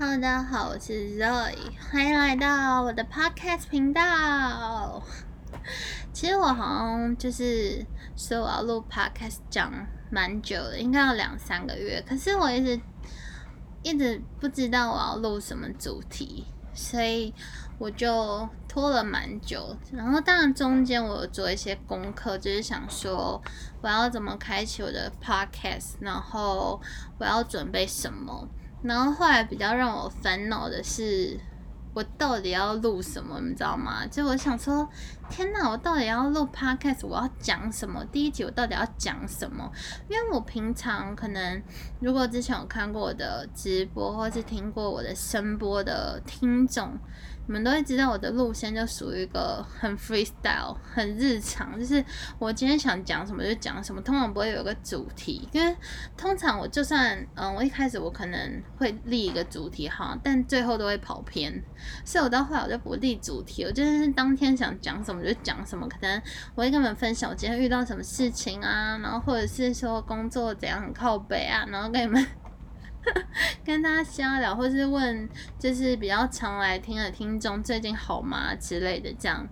Hello，大家好，我是 Zoe，欢迎来到我的 Podcast 频道。其实我好像就是说我要录 Podcast 讲蛮久的，应该要两三个月，可是我一直一直不知道我要录什么主题，所以我就拖了蛮久。然后当然中间我有做一些功课，就是想说我要怎么开启我的 Podcast，然后我要准备什么。然后后来比较让我烦恼的是，我到底要录什么，你知道吗？就我想说，天哪，我到底要录 podcast，我要讲什么？第一集我到底要讲什么？因为我平常可能，如果之前有看过我的直播，或是听过我的声波的听众。你们都会知道我的路线就属于一个很 freestyle、很日常，就是我今天想讲什么就讲什么，通常不会有个主题。因为通常我就算嗯，我一开始我可能会立一个主题哈，但最后都会跑偏，所以我到后来我就不立主题，我就是当天想讲什么就讲什么。可能我会跟你们分享我今天遇到什么事情啊，然后或者是说工作怎样很靠北啊，然后跟你们。跟大家瞎聊，或是问就是比较常来听的听众最近好吗之类的这样，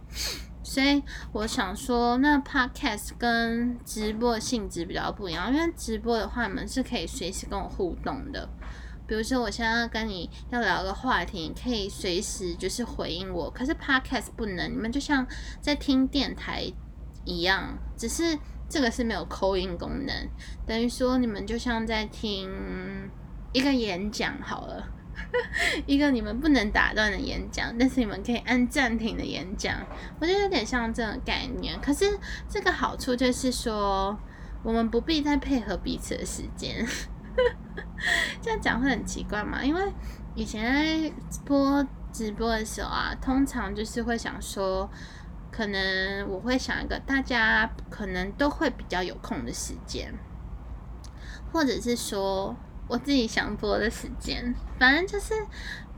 所以我想说，那 podcast 跟直播性质比较不一样，因为直播的话，你们是可以随时跟我互动的，比如说我现在跟你要聊个话题，你可以随时就是回应我，可是 podcast 不能，你们就像在听电台一样，只是这个是没有扣音功能，等于说你们就像在听。一个演讲好了，一个你们不能打断的演讲，但是你们可以按暂停的演讲，我觉得有点像这种概念。可是这个好处就是说，我们不必再配合彼此的时间。这样讲会很奇怪嘛？因为以前播直播的时候啊，通常就是会想说，可能我会想一个大家可能都会比较有空的时间，或者是说。我自己想播的时间，反正就是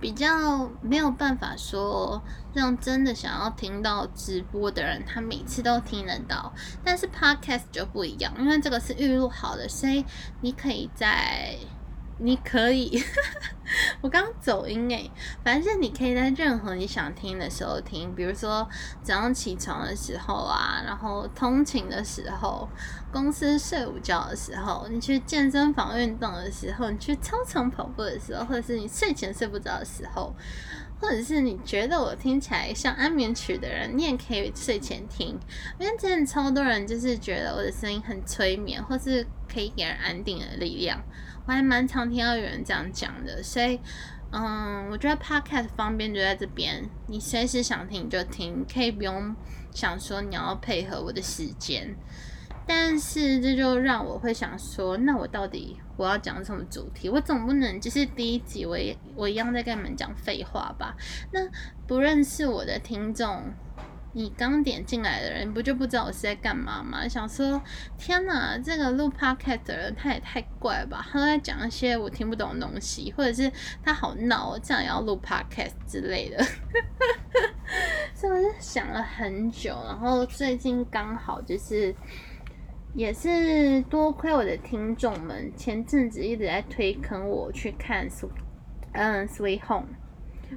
比较没有办法说让真的想要听到直播的人，他每次都听得到。但是 podcast 就不一样，因为这个是预录好的，所以你可以在。你可以，我刚走音诶，反正你可以在任何你想听的时候听，比如说早上起床的时候啊，然后通勤的时候，公司睡午觉的时候，你去健身房运动的时候，你去操场跑步的时候，或者是你睡前睡不着的时候，或者是你觉得我听起来像安眠曲的人，你也可以睡前听，因为真的超多人就是觉得我的声音很催眠，或是可以给人安定的力量。我还蛮常听到有人这样讲的，所以，嗯，我觉得 podcast 方便就在这边，你随时想听就听，可以不用想说你要配合我的时间。但是这就让我会想说，那我到底我要讲什么主题？我总不能就是第一集我我一样在跟你们讲废话吧？那不认识我的听众。你刚点进来的人，不就不知道我是在干嘛吗？想说，天哪，这个录 podcast 的人他也太怪吧！他都在讲一些我听不懂的东西，或者是他好闹，这样要录 podcast 之类的。所以我就想了很久，然后最近刚好就是，也是多亏我的听众们前阵子一直在推坑我去看《嗯 Sweet Home》，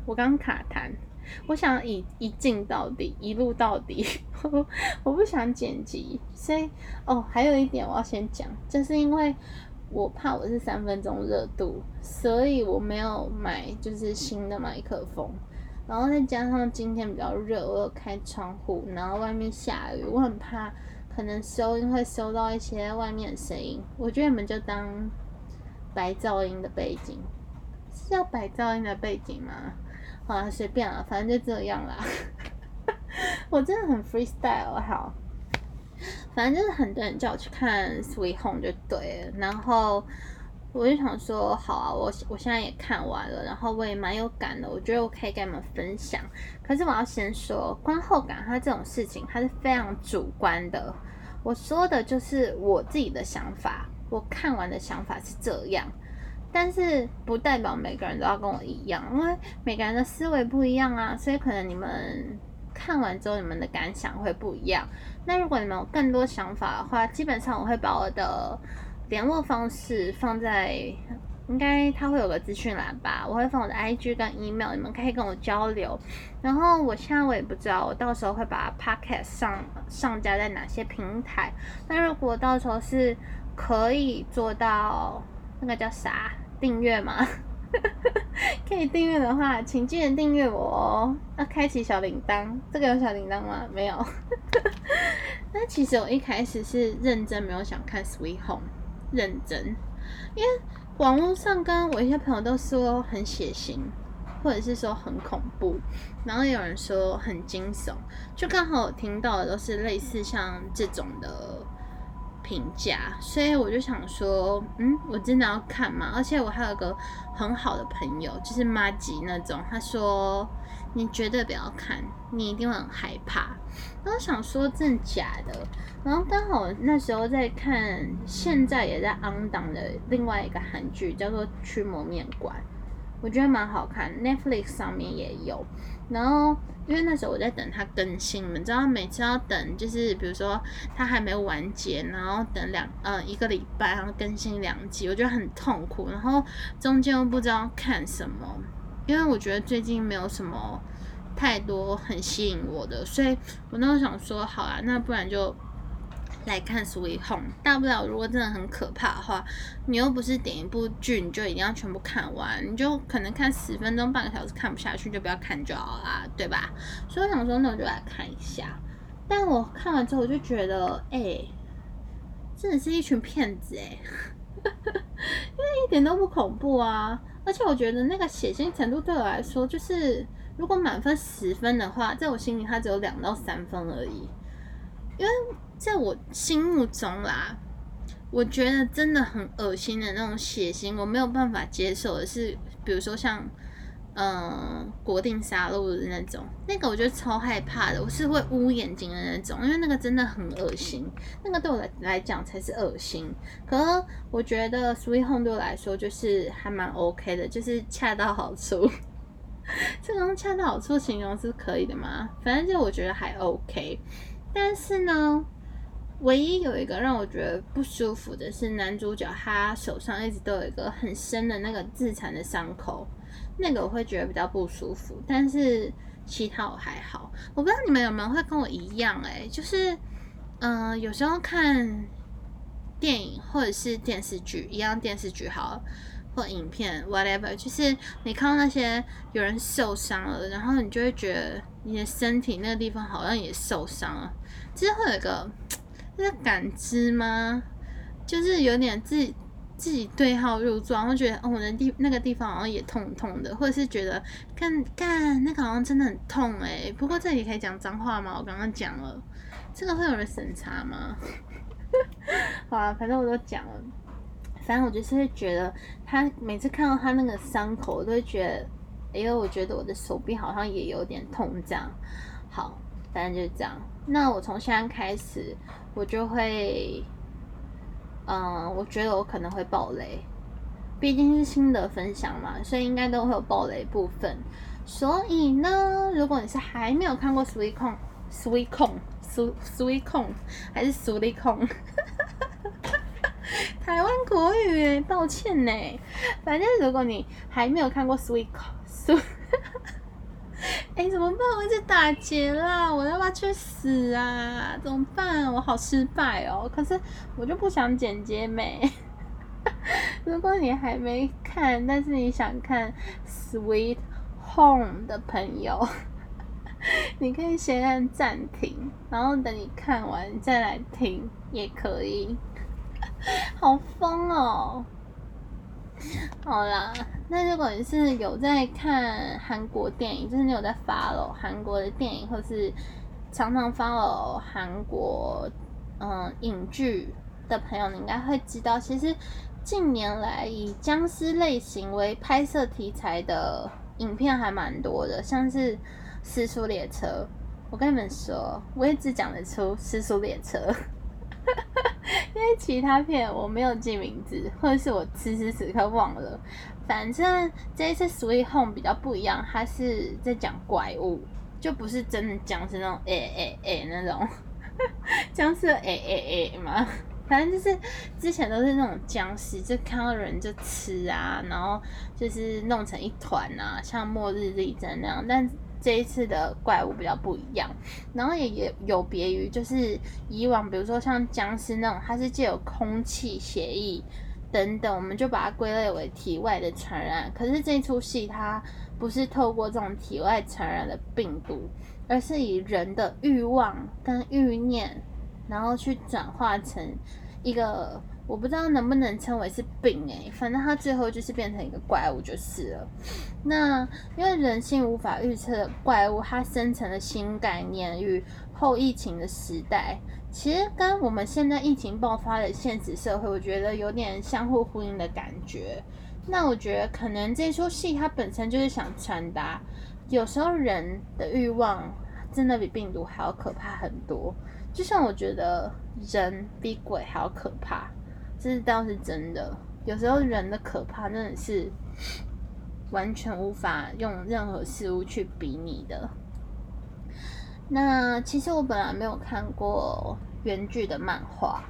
我刚卡弹。我想一一镜到底，一路到底。我不想剪辑，所以哦，还有一点我要先讲，就是因为我怕我是三分钟热度，所以我没有买就是新的麦克风。然后再加上今天比较热，我有开窗户，然后外面下雨，我很怕可能收音会收到一些外面的声音。我觉得你们就当白噪音的背景，是要白噪音的背景吗？啊，随便了，反正就这样啦。我真的很 freestyle，好，反正就是很多人叫我去看《Sweet Home》就对了。然后我就想说，好啊，我我现在也看完了，然后我也蛮有感的，我觉得我可以跟你们分享。可是我要先说，观后感它这种事情，它是非常主观的。我说的就是我自己的想法，我看完的想法是这样。但是不代表每个人都要跟我一样，因为每个人的思维不一样啊，所以可能你们看完之后，你们的感想会不一样。那如果你们有更多想法的话，基本上我会把我的联络方式放在应该它会有个资讯栏吧，我会放我的 IG 跟 email，你们可以跟我交流。然后我现在我也不知道，我到时候会把 podcast 上上架在哪些平台。那如果到时候是可以做到那个叫啥订阅吗？可以订阅的话，请记得订阅我哦。要开启小铃铛，这个有小铃铛吗？没有。那其实我一开始是认真没有想看 Sweet Home，认真，因为网络上跟我一些朋友都说很血腥，或者是说很恐怖，然后有人说很惊悚，就刚好我听到的都是类似像这种的。评价，所以我就想说，嗯，我真的要看吗？而且我还有个很好的朋友，就是妈吉那种，他说你绝对不要看，你一定会很害怕。然后想说真的假的？然后刚好那时候在看，现在也在 on 档的另外一个韩剧，叫做《驱魔面馆》。我觉得蛮好看，Netflix 上面也有。然后因为那时候我在等它更新，你们知道每次要等，就是比如说它还没有完结，然后等两嗯一个礼拜，然后更新两集，我觉得很痛苦。然后中间又不知道看什么，因为我觉得最近没有什么太多很吸引我的，所以我那时候想说，好啊，那不然就。来看《Sweet Home》，大不了如果真的很可怕的话，你又不是点一部剧，你就一定要全部看完，你就可能看十分钟、半个小时看不下去，就不要看就好啦，对吧？所以我想说，那我就来看一下。但我看完之后，我就觉得，哎，真的是一群骗子哎，因为一点都不恐怖啊，而且我觉得那个血腥程度对我来说，就是如果满分十分的话，在我心里它只有两到三分而已，因为。在我心目中啦，我觉得真的很恶心的那种血腥，我没有办法接受的是，比如说像，嗯，国定杀戮的那种，那个我觉得超害怕的，我是会捂眼睛的那种，因为那个真的很恶心，那个对我来来讲才是恶心。可是我觉得 Sweet Home 对我来说就是还蛮 OK 的，就是恰到好处。这种恰到好处形容是可以的吗？反正就我觉得还 OK，但是呢。唯一有一个让我觉得不舒服的是，男主角他手上一直都有一个很深的那个自残的伤口，那个我会觉得比较不舒服。但是其他我还好。我不知道你们有没有会跟我一样，哎，就是，嗯，有时候看电影或者是电视剧，一样电视剧好，或影片 whatever，就是你看到那些有人受伤了，然后你就会觉得你的身体那个地方好像也受伤了，就是会有一个。是感知吗？就是有点自己自己对号入座，然后觉得哦，我的地那个地方好像也痛痛的，或者是觉得干干那个好像真的很痛哎。不过这里可以讲脏话吗？我刚刚讲了，这个会有人审查吗？好啊，反正我都讲了。反正我就是会觉得，他每次看到他那个伤口，我都会觉得，哎呦，我觉得我的手臂好像也有点痛这样。好，反正就是这样。那我从现在开始。我就会，嗯，我觉得我可能会爆雷，毕竟是新的分享嘛，所以应该都会有爆雷部分。所以呢，如果你是还没有看过《Sweet Home》，《Sweet Home》，《Sweet Home》，还是《Sweet Home》？台湾国语，抱歉呢。反正如果你还没有看过《Sweet Home》，哎，怎么办？我一直打结啦！我要不要去死啊？怎么办？我好失败哦！可是我就不想剪接美。如果你还没看，但是你想看《Sweet Home》的朋友，你可以先按暂停，然后等你看完再来听也可以。好疯哦！好啦，那如果你是有在看韩国电影，就是你有在 follow 韩国的电影，或是常常 follow 韩国嗯影剧的朋友，你应该会知道，其实近年来以僵尸类型为拍摄题材的影片还蛮多的，像是《失速列车》，我跟你们说，我也只讲得出《失速列车》。因为其他片我没有记名字，或者是我此时此刻忘了。反正这一次《Sweet Home》比较不一样，它是在讲怪物，就不是真的僵尸那种诶诶诶那种 僵尸诶诶诶嘛。反正就是之前都是那种僵尸，就看到人就吃啊，然后就是弄成一团啊，像末日力战那样。但这一次的怪物比较不一样，然后也也有别于就是以往，比如说像僵尸那种，它是借有空气、血液等等，我们就把它归类为体外的传染。可是这出戏它不是透过这种体外传染的病毒，而是以人的欲望跟欲念，然后去转化成一个。我不知道能不能称为是病诶，反正它最后就是变成一个怪物就是了。那因为人性无法预测的怪物，它生成的新概念与后疫情的时代，其实跟我们现在疫情爆发的现实社会，我觉得有点相互呼应的感觉。那我觉得可能这出戏它本身就是想传达，有时候人的欲望真的比病毒还要可怕很多。就像我觉得人比鬼还要可怕。这倒是真的，有时候人的可怕真的是完全无法用任何事物去比拟的。那其实我本来没有看过原剧的漫画，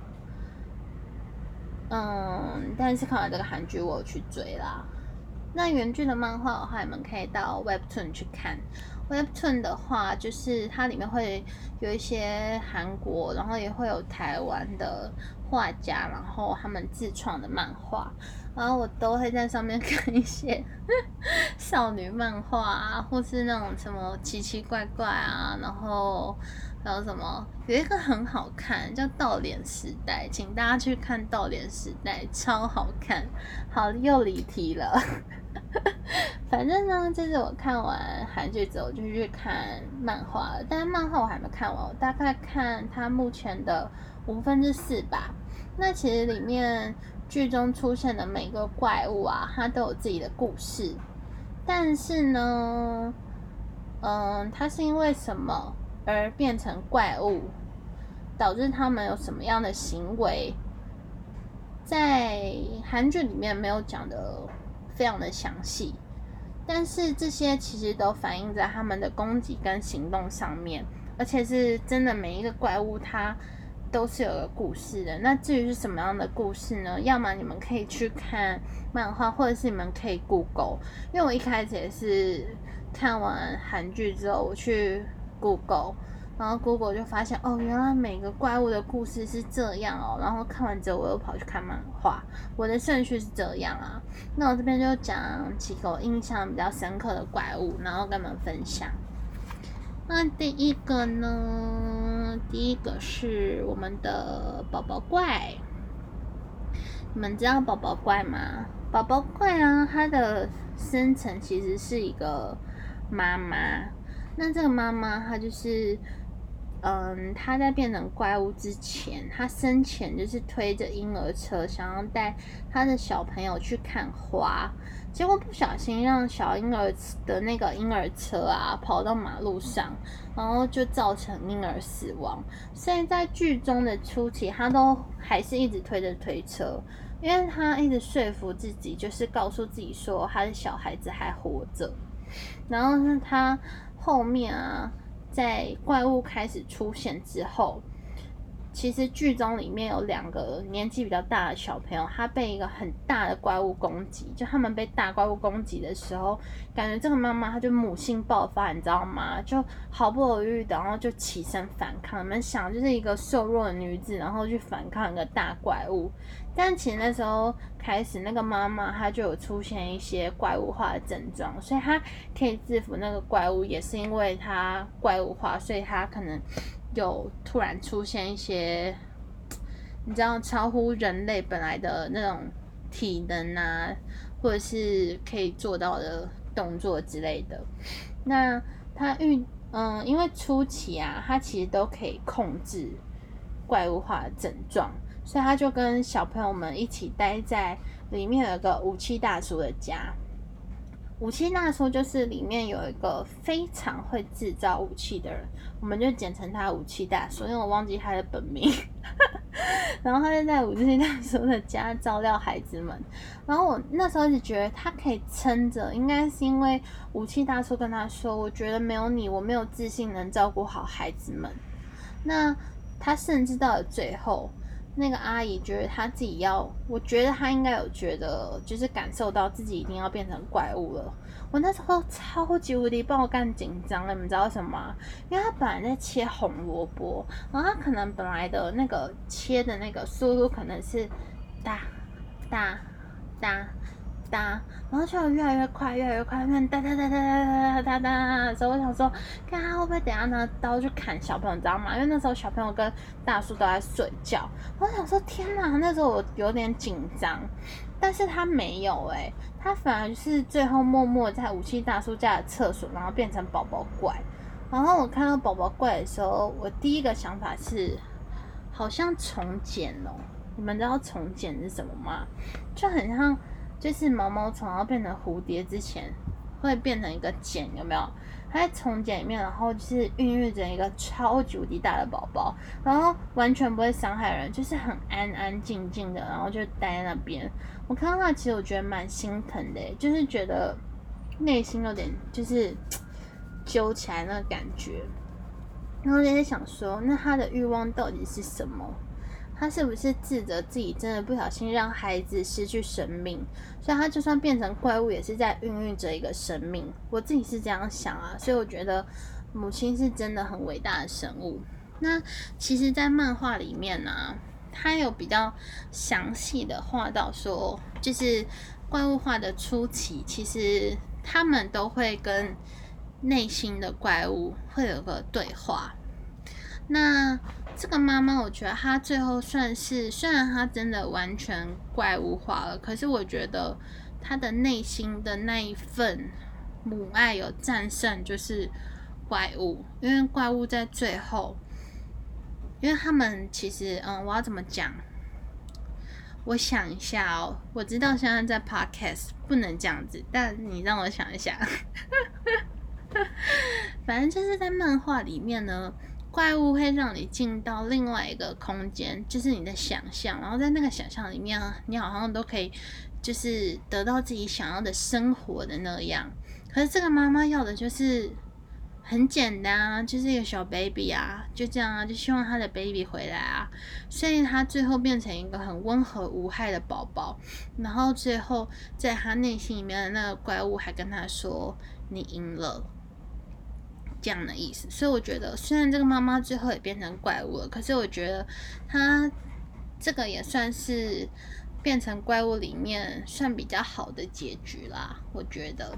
嗯，但是看完这个韩剧，我有去追啦。那原剧的漫画的话，你们可以到 Webtoon 去看。Webtoon 的话，就是它里面会有一些韩国，然后也会有台湾的画家，然后他们自创的漫画，然后我都会在上面看一些 少女漫画啊，或是那种什么奇奇怪怪啊，然后还有什么有一个很好看叫《倒脸时代》，请大家去看《倒脸时代》，超好看。好，又离题了。反正呢，就是我看完韩剧之后，就去看漫画了。但是漫画我还没看完，我大概看它目前的五分之四吧。那其实里面剧中出现的每个怪物啊，它都有自己的故事。但是呢，嗯，它是因为什么而变成怪物，导致他们有什么样的行为，在韩剧里面没有讲的。非常的详细，但是这些其实都反映在他们的攻击跟行动上面，而且是真的每一个怪物它都是有个故事的。那至于是什么样的故事呢？要么你们可以去看漫画，或者是你们可以 Google。因为我一开始也是看完韩剧之后，我去 Google。然后 Google 就发现哦，原来每个怪物的故事是这样哦。然后看完之后，我又跑去看漫画。我的顺序是这样啊。那我这边就讲几个印象比较深刻的怪物，然后跟你们分享。那第一个呢，第一个是我们的宝宝怪。你们知道宝宝怪吗？宝宝怪啊，它的生成其实是一个妈妈。那这个妈妈她就是。嗯，他在变成怪物之前，他生前就是推着婴儿车，想要带他的小朋友去看花，结果不小心让小婴儿的那个婴儿车啊跑到马路上，然后就造成婴儿死亡。所以在剧中的初期，他都还是一直推着推车，因为他一直说服自己，就是告诉自己说他的小孩子还活着。然后是他后面啊。在怪物开始出现之后，其实剧中里面有两个年纪比较大的小朋友，他被一个很大的怪物攻击。就他们被大怪物攻击的时候，感觉这个妈妈她就母性爆发，你知道吗？就毫不犹豫的，然后就起身反抗。你们想，就是一个瘦弱的女子，然后去反抗一个大怪物。但其实那时候开始，那个妈妈她就有出现一些怪物化的症状，所以她可以制服那个怪物，也是因为她怪物化，所以她可能有突然出现一些，你知道超乎人类本来的那种体能啊，或者是可以做到的动作之类的。那他遇嗯，因为初期啊，他其实都可以控制怪物化的症状。所以他就跟小朋友们一起待在里面，有个武器大叔的家。武器大叔就是里面有一个非常会制造武器的人，我们就简称他武器大叔，因为我忘记他的本名。然后他就在武器大叔的家照料孩子们。然后我那时候就觉得他可以撑着，应该是因为武器大叔跟他说：“我觉得没有你，我没有自信能照顾好孩子们。”那他甚至到了最后。那个阿姨觉得她自己要，我觉得她应该有觉得，就是感受到自己一定要变成怪物了。我那时候超级无敌爆干紧张了，你们知道什么？因为她本来在切红萝卜，然后她可能本来的那个切的那个速度可能是哒哒哒。哒，然后就越来越快，越来越快，哒哒哒哒哒哒哒哒。所以我想说，看他会不会等下拿刀去砍小朋友，你知道吗？因为那时候小朋友跟大叔都在睡觉。我想说，天哪！那时候我有点紧张，但是他没有哎，他反而是最后默默在武器大叔家的厕所，然后变成宝宝怪。然后我看到宝宝怪的时候，我第一个想法是，好像重剪哦。你们知道重剪是什么吗？就很像。就是毛毛虫要变成蝴蝶之前，会变成一个茧，有没有？它在虫茧里面，然后就是孕育着一个超级无敌大的宝宝，然后完全不会伤害人，就是很安安静静的，然后就待在那边。我看到它，其实我觉得蛮心疼的，就是觉得内心有点就是揪起来那个感觉，然后就在想说，那他的欲望到底是什么？他是不是自责自己真的不小心让孩子失去生命，所以他就算变成怪物，也是在孕育着一个生命。我自己是这样想啊，所以我觉得母亲是真的很伟大的生物。那其实，在漫画里面呢，他有比较详细的画到说，就是怪物化的初期，其实他们都会跟内心的怪物会有个对话。那这个妈妈，我觉得她最后算是，虽然她真的完全怪物化了，可是我觉得她的内心的那一份母爱有战胜，就是怪物。因为怪物在最后，因为他们其实，嗯，我要怎么讲？我想一下哦，我知道现在在 podcast 不能这样子，但你让我想一下。反正就是在漫画里面呢。怪物会让你进到另外一个空间，就是你的想象，然后在那个想象里面，你好像都可以，就是得到自己想要的生活的那样。可是这个妈妈要的就是很简单啊，就是一个小 baby 啊，就这样啊，就希望她的 baby 回来啊。所以她最后变成一个很温和无害的宝宝，然后最后在她内心里面的那个怪物还跟她说：“你赢了。”这样的意思，所以我觉得，虽然这个妈妈最后也变成怪物了，可是我觉得她这个也算是变成怪物里面算比较好的结局啦。我觉得，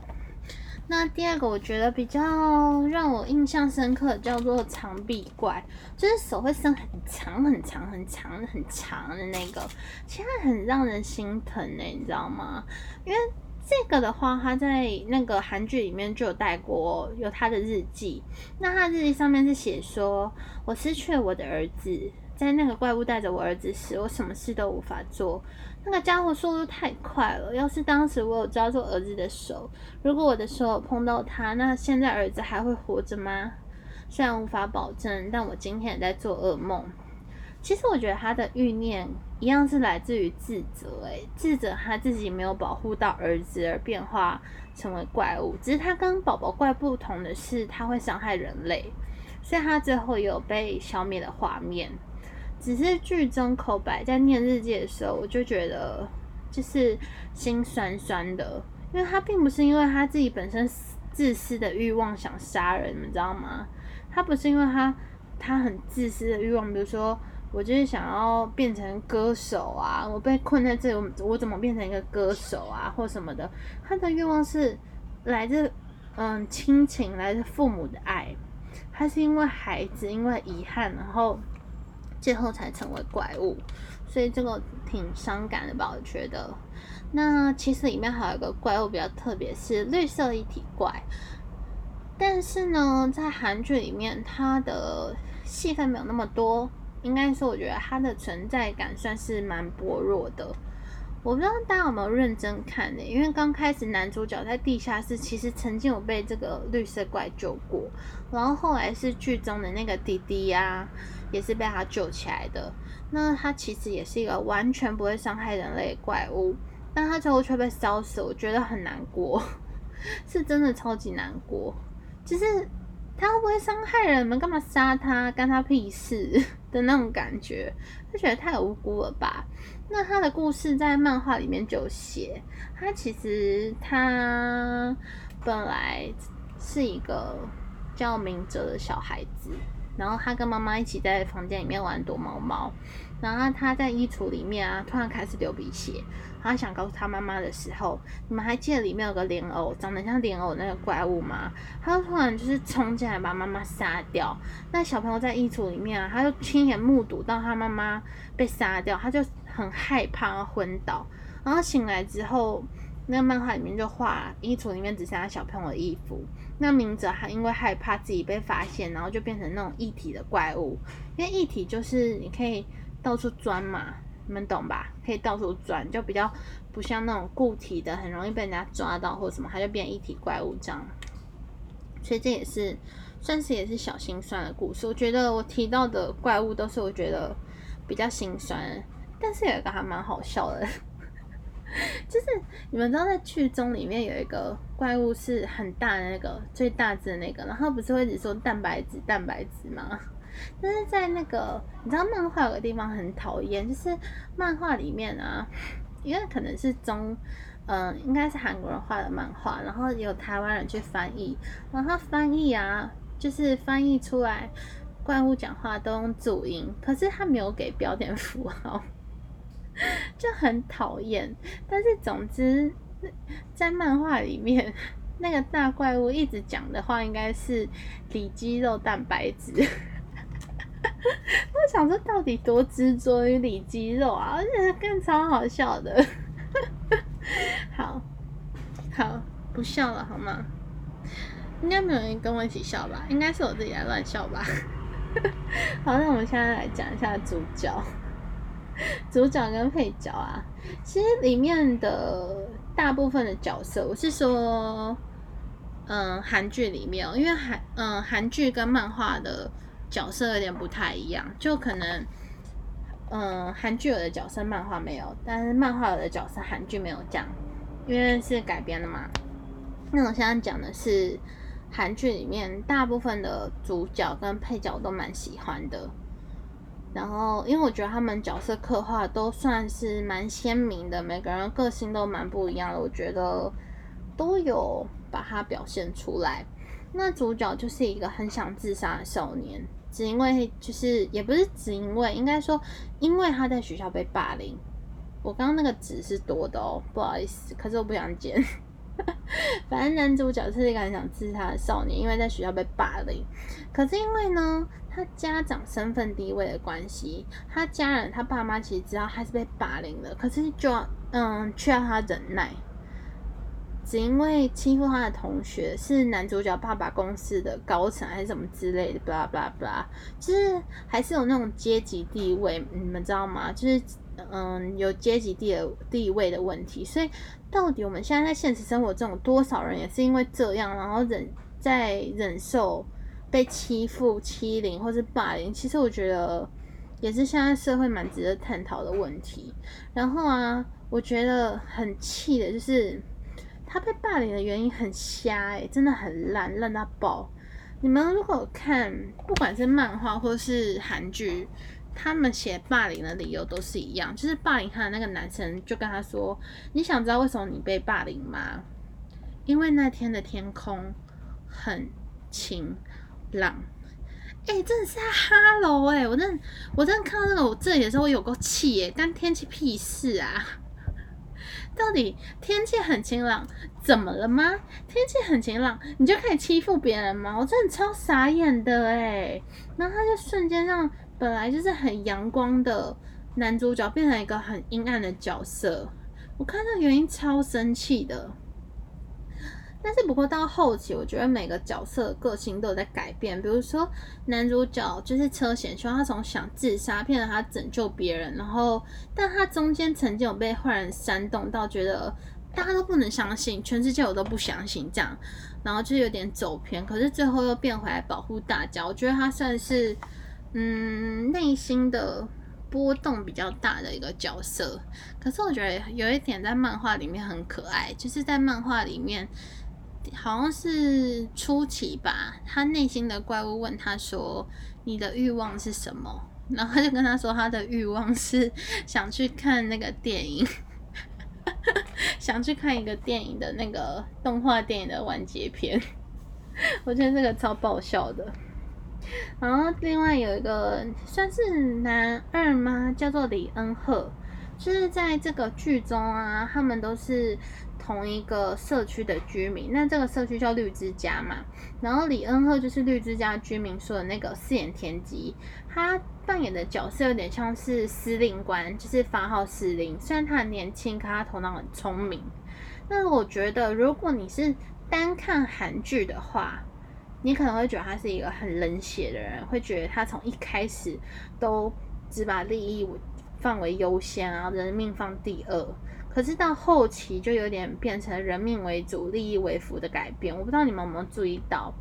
那第二个我觉得比较让我印象深刻，叫做长臂怪，就是手会伸很长很长很长很长的那个，其实很让人心疼呢，你知道吗？因为。这个的话，他在那个韩剧里面就有带过，有他的日记。那他日记上面是写说：“我失去了我的儿子，在那个怪物带着我儿子时，我什么事都无法做。那个家伙速度太快了，要是当时我有抓住儿子的手，如果我的手碰到他，那现在儿子还会活着吗？虽然无法保证，但我今天也在做噩梦。”其实我觉得他的欲念一样是来自于自责，诶，自责他自己没有保护到儿子而变化成为怪物。只是他跟宝宝怪不同的是，他会伤害人类，所以他最后有被消灭的画面。只是剧中口白在念日记的时候，我就觉得就是心酸酸的，因为他并不是因为他自己本身自私的欲望想杀人，你知道吗？他不是因为他他很自私的欲望，比如说。我就是想要变成歌手啊！我被困在这里，我我怎么变成一个歌手啊，或什么的？他的愿望是来自嗯亲情，来自父母的爱。他是因为孩子，因为遗憾，然后最后才成为怪物，所以这个挺伤感的吧？我觉得。那其实里面还有一个怪物比较特别，是绿色一体怪。但是呢，在韩剧里面，它的戏份没有那么多。应该说，我觉得它的存在感算是蛮薄弱的。我不知道大家有没有认真看呢？因为刚开始男主角在地下室，其实曾经有被这个绿色怪救过，然后后来是剧中的那个弟弟呀，也是被他救起来的。那他其实也是一个完全不会伤害人类的怪物，但他最后却被烧死，我觉得很难过，是真的超级难过。就是他会不会伤害人？你们干嘛杀他？干他屁事 的那种感觉，就觉得太无辜了吧？那他的故事在漫画里面就写，他其实他本来是一个叫明哲的小孩子，然后他跟妈妈一起在房间里面玩躲猫猫，然后他在衣橱里面啊，突然开始流鼻血。他想告诉他妈妈的时候，你们还记得里面有个莲藕，长得像莲藕那个怪物吗？他就突然就是冲进来把妈妈杀掉。那小朋友在衣橱里面啊，他就亲眼目睹到他妈妈被杀掉，他就很害怕，昏倒。然后醒来之后，那漫画里面就画衣橱里面只剩下小朋友的衣服。那明哲还因为害怕自己被发现，然后就变成那种一体的怪物。因为一体就是你可以到处钻嘛。你们懂吧？可以到处转，就比较不像那种固体的，很容易被人家抓到或什么，它就变一体怪物这样。所以这也是算是也是小心酸的故事。我觉得我提到的怪物都是我觉得比较心酸，但是有一个还蛮好笑的，就是你们知道在剧中里面有一个怪物是很大的那个最大只的那个，然后不是会一直说蛋白质蛋白质吗？但是在那个，你知道漫画有个地方很讨厌，就是漫画里面啊，因为可能是中，嗯，应该是韩国人画的漫画，然后有台湾人去翻译，然后翻译啊，就是翻译出来怪物讲话都用注音，可是他没有给标点符号，就很讨厌。但是总之，在漫画里面，那个大怪物一直讲的话，应该是里肌肉蛋白质。我想说，到底多执着于里肌肉啊？而且更超好笑的。好好，不笑了好吗？应该没有人跟我一起笑吧？应该是我自己在乱笑吧。好，那我们现在来讲一下主角、主角跟配角啊。其实里面的大部分的角色，我是说，嗯，韩剧里面，因为韩嗯韩剧跟漫画的。角色有点不太一样，就可能，嗯，韩剧有的角色漫画没有，但是漫画有的角色韩剧没有讲，因为是改编的嘛。那我现在讲的是韩剧里面大部分的主角跟配角都蛮喜欢的，然后因为我觉得他们角色刻画都算是蛮鲜明的，每个人个性都蛮不一样的，我觉得都有把它表现出来。那主角就是一个很想自杀的少年。只因为就是也不是只因为，应该说因为他在学校被霸凌。我刚刚那个纸是多的哦，不好意思，可是我不想剪。反正男主角是一个很想自杀的少年，因为在学校被霸凌。可是因为呢，他家长身份地位的关系，他家人他爸妈其实知道他是被霸凌的，可是就要嗯，却要他忍耐。只因为欺负他的同学是男主角爸爸公司的高层还是什么之类的，blah blah blah，就是还是有那种阶级地位，你们知道吗？就是嗯，有阶级地地位的问题。所以到底我们现在在现实生活中有，多少人也是因为这样，然后忍在忍受被欺负、欺凌或是霸凌？其实我觉得也是现在社会蛮值得探讨的问题。然后啊，我觉得很气的就是。他被霸凌的原因很瞎哎，真的很烂，烂到爆。你们如果看，不管是漫画或是韩剧，他们写霸凌的理由都是一样，就是霸凌他的那个男生就跟他说：“你想知道为什么你被霸凌吗？因为那天的天空很晴朗。”哎，真的是哈喽哎，我真的我真的看到这个我这里的时候，我有够气耶，但天气屁事啊！到底天气很晴朗，怎么了吗？天气很晴朗，你就可以欺负别人吗？我真的超傻眼的哎！然后他就瞬间让本来就是很阳光的男主角变成一个很阴暗的角色，我看到原因超生气的。但是不过到后期，我觉得每个角色个性都有在改变。比如说男主角就是车险，希望他从想自杀变成他拯救别人，然后但他中间曾经有被坏人煽动到，觉得大家都不能相信，全世界我都不相信这样，然后就有点走偏。可是最后又变回来保护大家。我觉得他算是嗯内心的波动比较大的一个角色。可是我觉得有一点在漫画里面很可爱，就是在漫画里面。好像是初期吧，他内心的怪物问他说：“你的欲望是什么？”然后他就跟他说：“他的欲望是想去看那个电影，想去看一个电影的那个动画电影的完结篇。”我觉得这个超爆笑的。然后另外有一个算是男二吗？叫做李恩赫，就是在这个剧中啊，他们都是同一个社区的居民。那这个社区叫绿之家嘛。然后李恩赫就是绿之家居民说的那个四眼田鸡，他扮演的角色有点像是司令官，就是发号施令。虽然他很年轻，可他头脑很聪明。那我觉得，如果你是单看韩剧的话，你可能会觉得他是一个很冷血的人，会觉得他从一开始都只把利益放为优先啊，人命放第二。可是到后期就有点变成人命为主、利益为辅的改变。我不知道你们有没有注意到？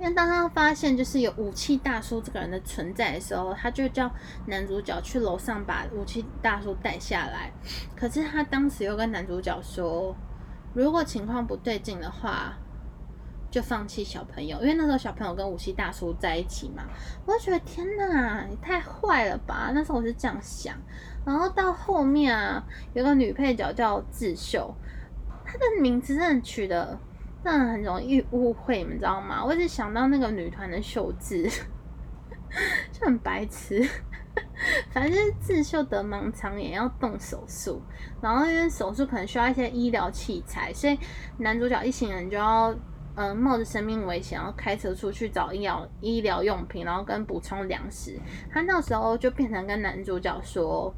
因为当他发现就是有武器大叔这个人的存在的时候，他就叫男主角去楼上把武器大叔带下来。可是他当时又跟男主角说。如果情况不对劲的话，就放弃小朋友，因为那时候小朋友跟武器大叔在一起嘛。我就觉得天哪，你太坏了吧！那时候我是这样想。然后到后面啊，有个女配角叫智秀，她的名字真的取的让人很容易误会，你知道吗？我一直想到那个女团的秀智，就很白痴。反正就是智秀得盲肠炎要动手术，然后因为手术可能需要一些医疗器材，所以男主角一行人就要嗯冒着生命危险，然后开车出去找医疗医疗用品，然后跟补充粮食。他那时候就变成跟男主角说，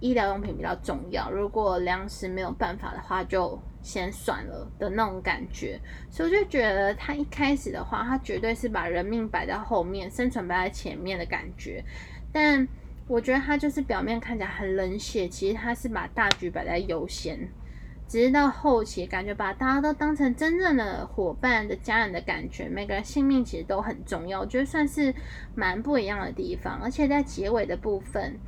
医疗用品比较重要，如果粮食没有办法的话，就先算了的那种感觉。所以我就觉得他一开始的话，他绝对是把人命摆在后面，生存摆在前面的感觉。但我觉得他就是表面看起来很冷血，其实他是把大局摆在优先，只是到后期感觉把大家都当成真正的伙伴的家人的感觉，每个人性命其实都很重要，我觉得算是蛮不一样的地方。而且在结尾的部分，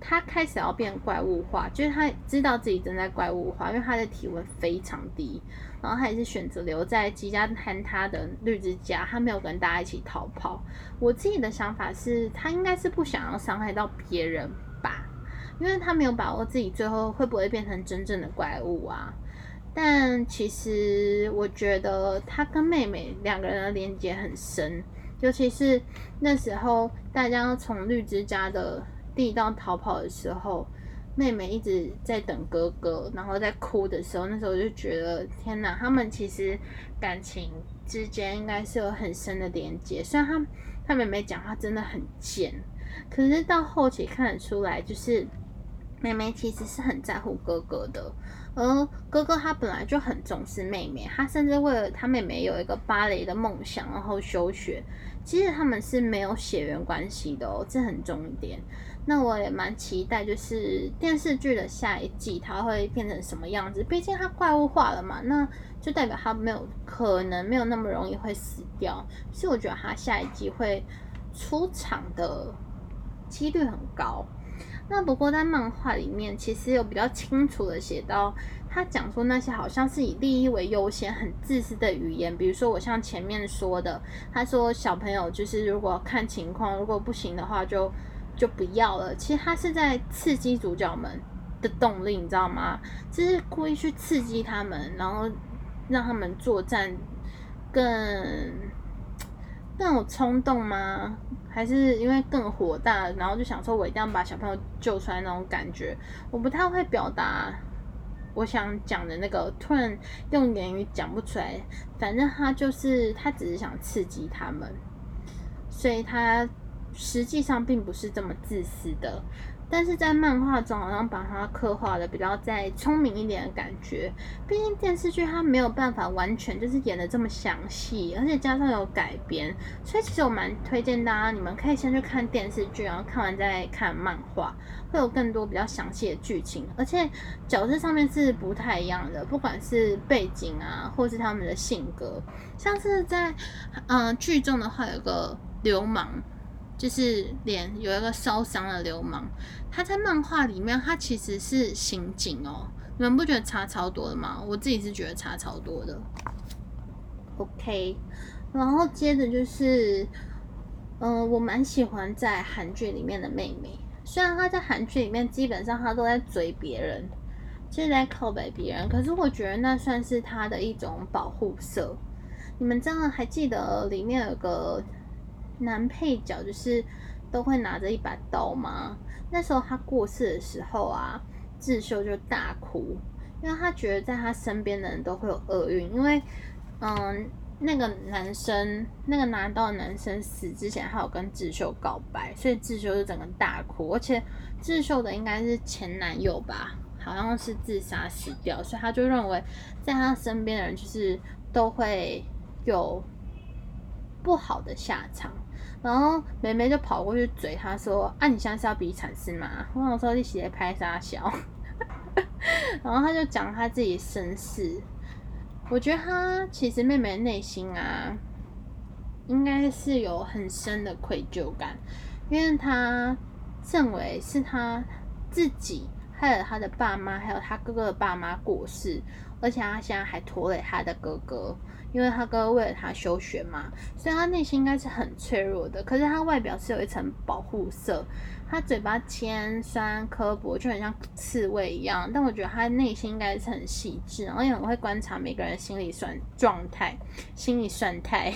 他开始要变怪物化，就是他知道自己正在怪物化，因为他的体温非常低。然后他也是选择留在吉家坍塌的绿之家，他没有跟大家一起逃跑。我自己的想法是他应该是不想要伤害到别人，因为他没有把握自己最后会不会变成真正的怪物啊。但其实我觉得他跟妹妹两个人的连接很深，尤其是那时候大家从绿之家的地道逃跑的时候。妹妹一直在等哥哥，然后在哭的时候，那时候就觉得天哪，他们其实感情之间应该是有很深的连接。虽然他他妹妹讲话真的很贱，可是到后期看得出来，就是妹妹其实是很在乎哥哥的。而哥哥他本来就很重视妹妹，他甚至为了他妹妹有一个芭蕾的梦想，然后休学。其实他们是没有血缘关系的哦，这很重点。那我也蛮期待，就是电视剧的下一季它会变成什么样子。毕竟它怪物化了嘛，那就代表它没有可能没有那么容易会死掉。所以我觉得它下一季会出场的几率很高。那不过在漫画里面，其实有比较清楚的写到，他讲说那些好像是以利益为优先、很自私的语言。比如说我像前面说的，他说小朋友就是如果看情况，如果不行的话就。就不要了。其实他是在刺激主角们的动力，你知道吗？就是故意去刺激他们，然后让他们作战更更有冲动吗？还是因为更火大，然后就想说我一定要把小朋友救出来那种感觉？我不太会表达我想讲的那个，突然用言语讲不出来。反正他就是他只是想刺激他们，所以他。实际上并不是这么自私的，但是在漫画中好像把它刻画的比较再聪明一点的感觉。毕竟电视剧它没有办法完全就是演的这么详细，而且加上有改编，所以其实我蛮推荐大家，你们可以先去看电视剧，然后看完再看漫画，会有更多比较详细的剧情，而且角色上面是不太一样的，不管是背景啊，或是他们的性格，像是在嗯剧中的话，有个流氓。就是脸有一个烧伤的流氓，他在漫画里面，他其实是刑警哦，你们不觉得差超多的吗？我自己是觉得差超多的。OK，然后接着就是，嗯，我蛮喜欢在韩剧里面的妹妹，虽然她在韩剧里面基本上她都在追别人，就是在靠北别人，可是我觉得那算是她的一种保护色。你们真的还记得里面有个男配角，就是都会拿着一把刀吗？那时候他过世的时候啊，智秀就大哭，因为他觉得在他身边的人都会有厄运，因为。嗯，那个男生，那个拿刀的男生死之前，还有跟智秀告白，所以智秀就整个大哭。而且智秀的应该是前男友吧，好像是自杀死掉，所以他就认为在他身边的人就是都会有不好的下场。然后妹妹就跑过去嘴他说：“啊，你现在是要比惨是吗？”我想说一起来拍傻笑。然后他就讲他自己身世。我觉得他其实妹妹内心啊，应该是有很深的愧疚感，因为他认为是他自己害了他的爸妈，还有他哥哥的爸妈过世，而且他现在还拖累他的哥哥。因为他哥为了他休学嘛，所以他内心应该是很脆弱的。可是他外表是有一层保护色，他嘴巴尖酸刻薄，就很像刺猬一样。但我觉得他内心应该是很细致，然后也很会观察每个人心理算状态、心理算态、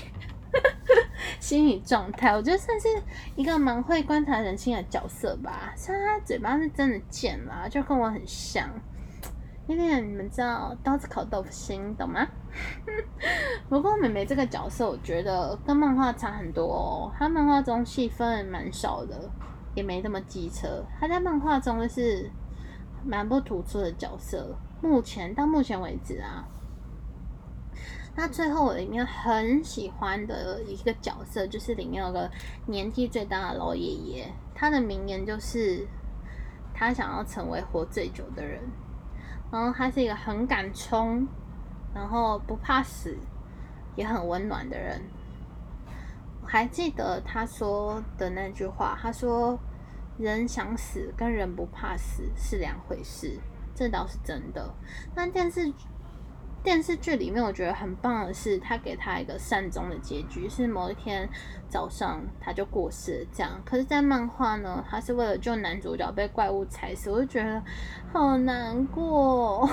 心理状态。我觉得算是一个蛮会观察人心的角色吧。虽然他嘴巴是真的贱啦，就跟我很像。因为你们知道刀子口豆腐心，懂吗？不过美美这个角色，我觉得跟漫画差很多哦。她漫画中戏份蛮少的，也没那么机车。她在漫画中就是蛮不突出的角色。目前到目前为止啊，那最后我里面很喜欢的一个角色，就是里面有个年纪最大的老爷爷。他的名言就是：他想要成为活最久的人。然后他是一个很敢冲，然后不怕死，也很温暖的人。我还记得他说的那句话，他说：“人想死跟人不怕死是两回事。”这倒是真的。那电视。电视剧里面我觉得很棒的是，他给他一个善终的结局，是某一天早上他就过世了。这样，可是，在漫画呢，他是为了救男主角被怪物踩死，我就觉得好难过。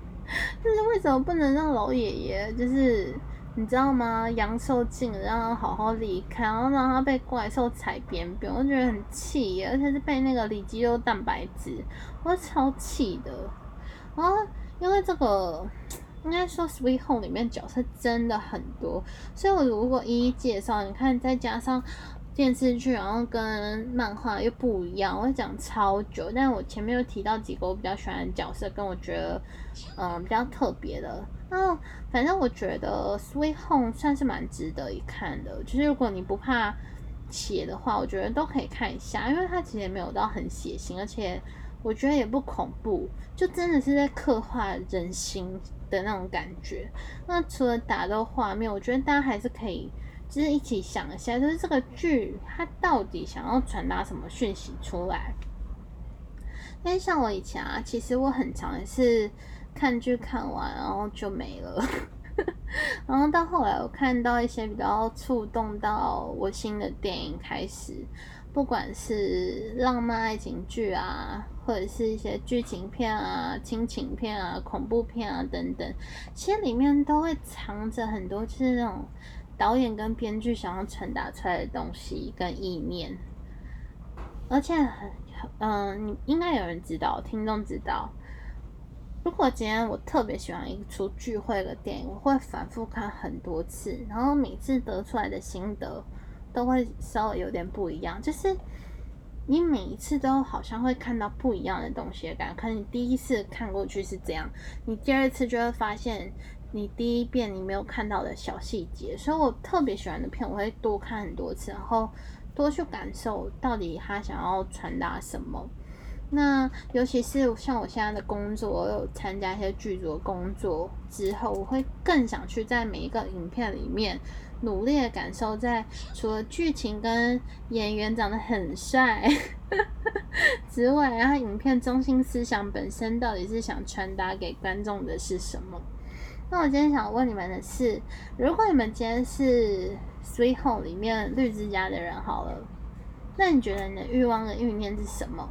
就是为什么不能让老爷爷，就是你知道吗？阳寿尽了，让他好好离开，然后让他被怪兽踩扁扁，我觉得很气，而且是被那个里肌肉蛋白质，我超气的。然后因为这个。应该说《Sweet Home》里面角色真的很多，所以我如果一一介绍，你看再加上电视剧，然后跟漫画又不一样，我会讲超久。但我前面又提到几个我比较喜欢的角色，跟我觉得嗯比较特别的。那反正我觉得《Sweet Home》算是蛮值得一看的，就是如果你不怕写的话，我觉得都可以看一下，因为它其实也没有到很血腥，而且我觉得也不恐怖，就真的是在刻画人心。的那种感觉。那除了打斗画面，我觉得大家还是可以，就是一起想一下，就是这个剧它到底想要传达什么讯息出来。因为像我以前啊，其实我很常是看剧看完然后就没了，然后到后来我看到一些比较触动到我心的电影开始。不管是浪漫爱情剧啊，或者是一些剧情片啊、亲情片啊、恐怖片啊等等，其实里面都会藏着很多，就是那种导演跟编剧想要传达出来的东西跟意念。而且很，嗯，你应该有人知道，听众知道。如果今天我特别喜欢一出聚会的电影，我会反复看很多次，然后每次得出来的心得。都会稍微有点不一样，就是你每一次都好像会看到不一样的东西的感觉。可能你第一次看过去是这样，你第二次就会发现你第一遍你没有看到的小细节。所以我特别喜欢的片，我会多看很多次，然后多去感受到底他想要传达什么。那尤其是像我现在的工作，我有参加一些剧组的工作之后，我会更想去在每一个影片里面努力的感受，在除了剧情跟演员长得很帅 之外，然后影片中心思想本身到底是想传达给观众的是什么？那我今天想问你们的是，如果你们今天是《Sweet Home》里面绿之家的人好了，那你觉得你的欲望的欲念是什么？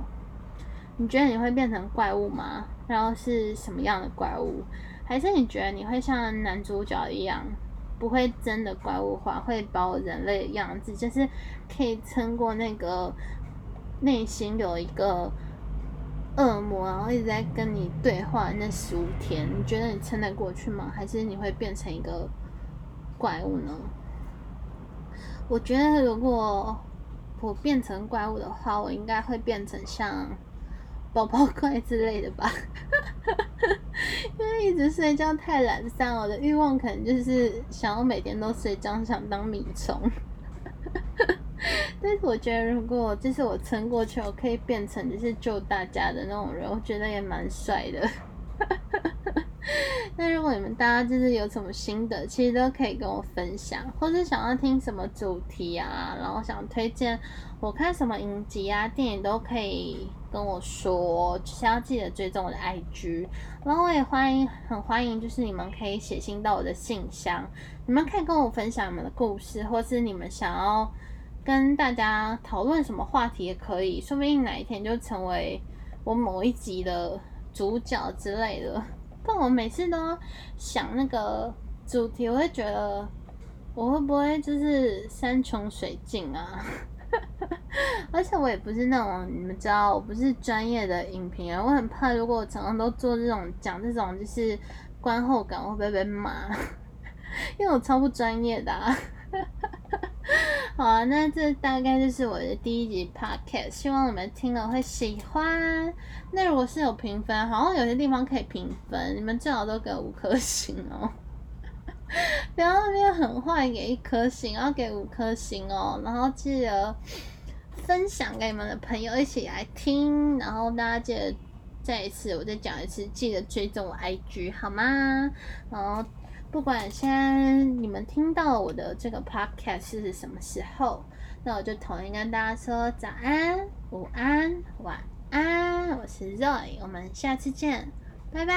你觉得你会变成怪物吗？然后是什么样的怪物？还是你觉得你会像男主角一样，不会真的怪物化，会保人类的样子，就是可以撑过那个内心有一个恶魔，然后一直在跟你对话那十五天？你觉得你撑得过去吗？还是你会变成一个怪物呢？我觉得如果我变成怪物的话，我应该会变成像。宝宝怪之类的吧，因为一直睡觉太懒散，我的欲望可能就是想要每天都睡觉，想当米虫。但是我觉得，如果就是我撑过去，我可以变成就是救大家的那种人，我觉得也蛮帅的。那如果你们大家就是有什么心得，其实都可以跟我分享，或是想要听什么主题啊，然后想推荐我看什么影集啊、电影都可以跟我说，只要记得追踪我的 IG，然后我也欢迎，很欢迎，就是你们可以写信到我的信箱，你们可以跟我分享你们的故事，或是你们想要跟大家讨论什么话题也可以，说不定哪一天就成为我某一集的主角之类的。但我每次都想那个主题，我会觉得我会不会就是山穷水尽啊？而且我也不是那种你们知道，我不是专业的影评人，我很怕如果我常常都做这种讲这种就是观后感，我会不会被骂？因为我超不专业的。好，那这大概就是我的第一集 podcast，希望你们听了会喜欢。那如果是有评分，好像有些地方可以评分，你们最好都给五颗星哦。不要那边很坏，给一颗星，要给五颗星哦。然后记得分享给你们的朋友一起来听，然后大家记得再一次，我再讲一次，记得追踪我 IG 好吗？然后。不管现在你们听到我的这个 podcast 是什么时候，那我就统一跟大家说早安、午安、晚安。我是 Roy，我们下次见，拜拜。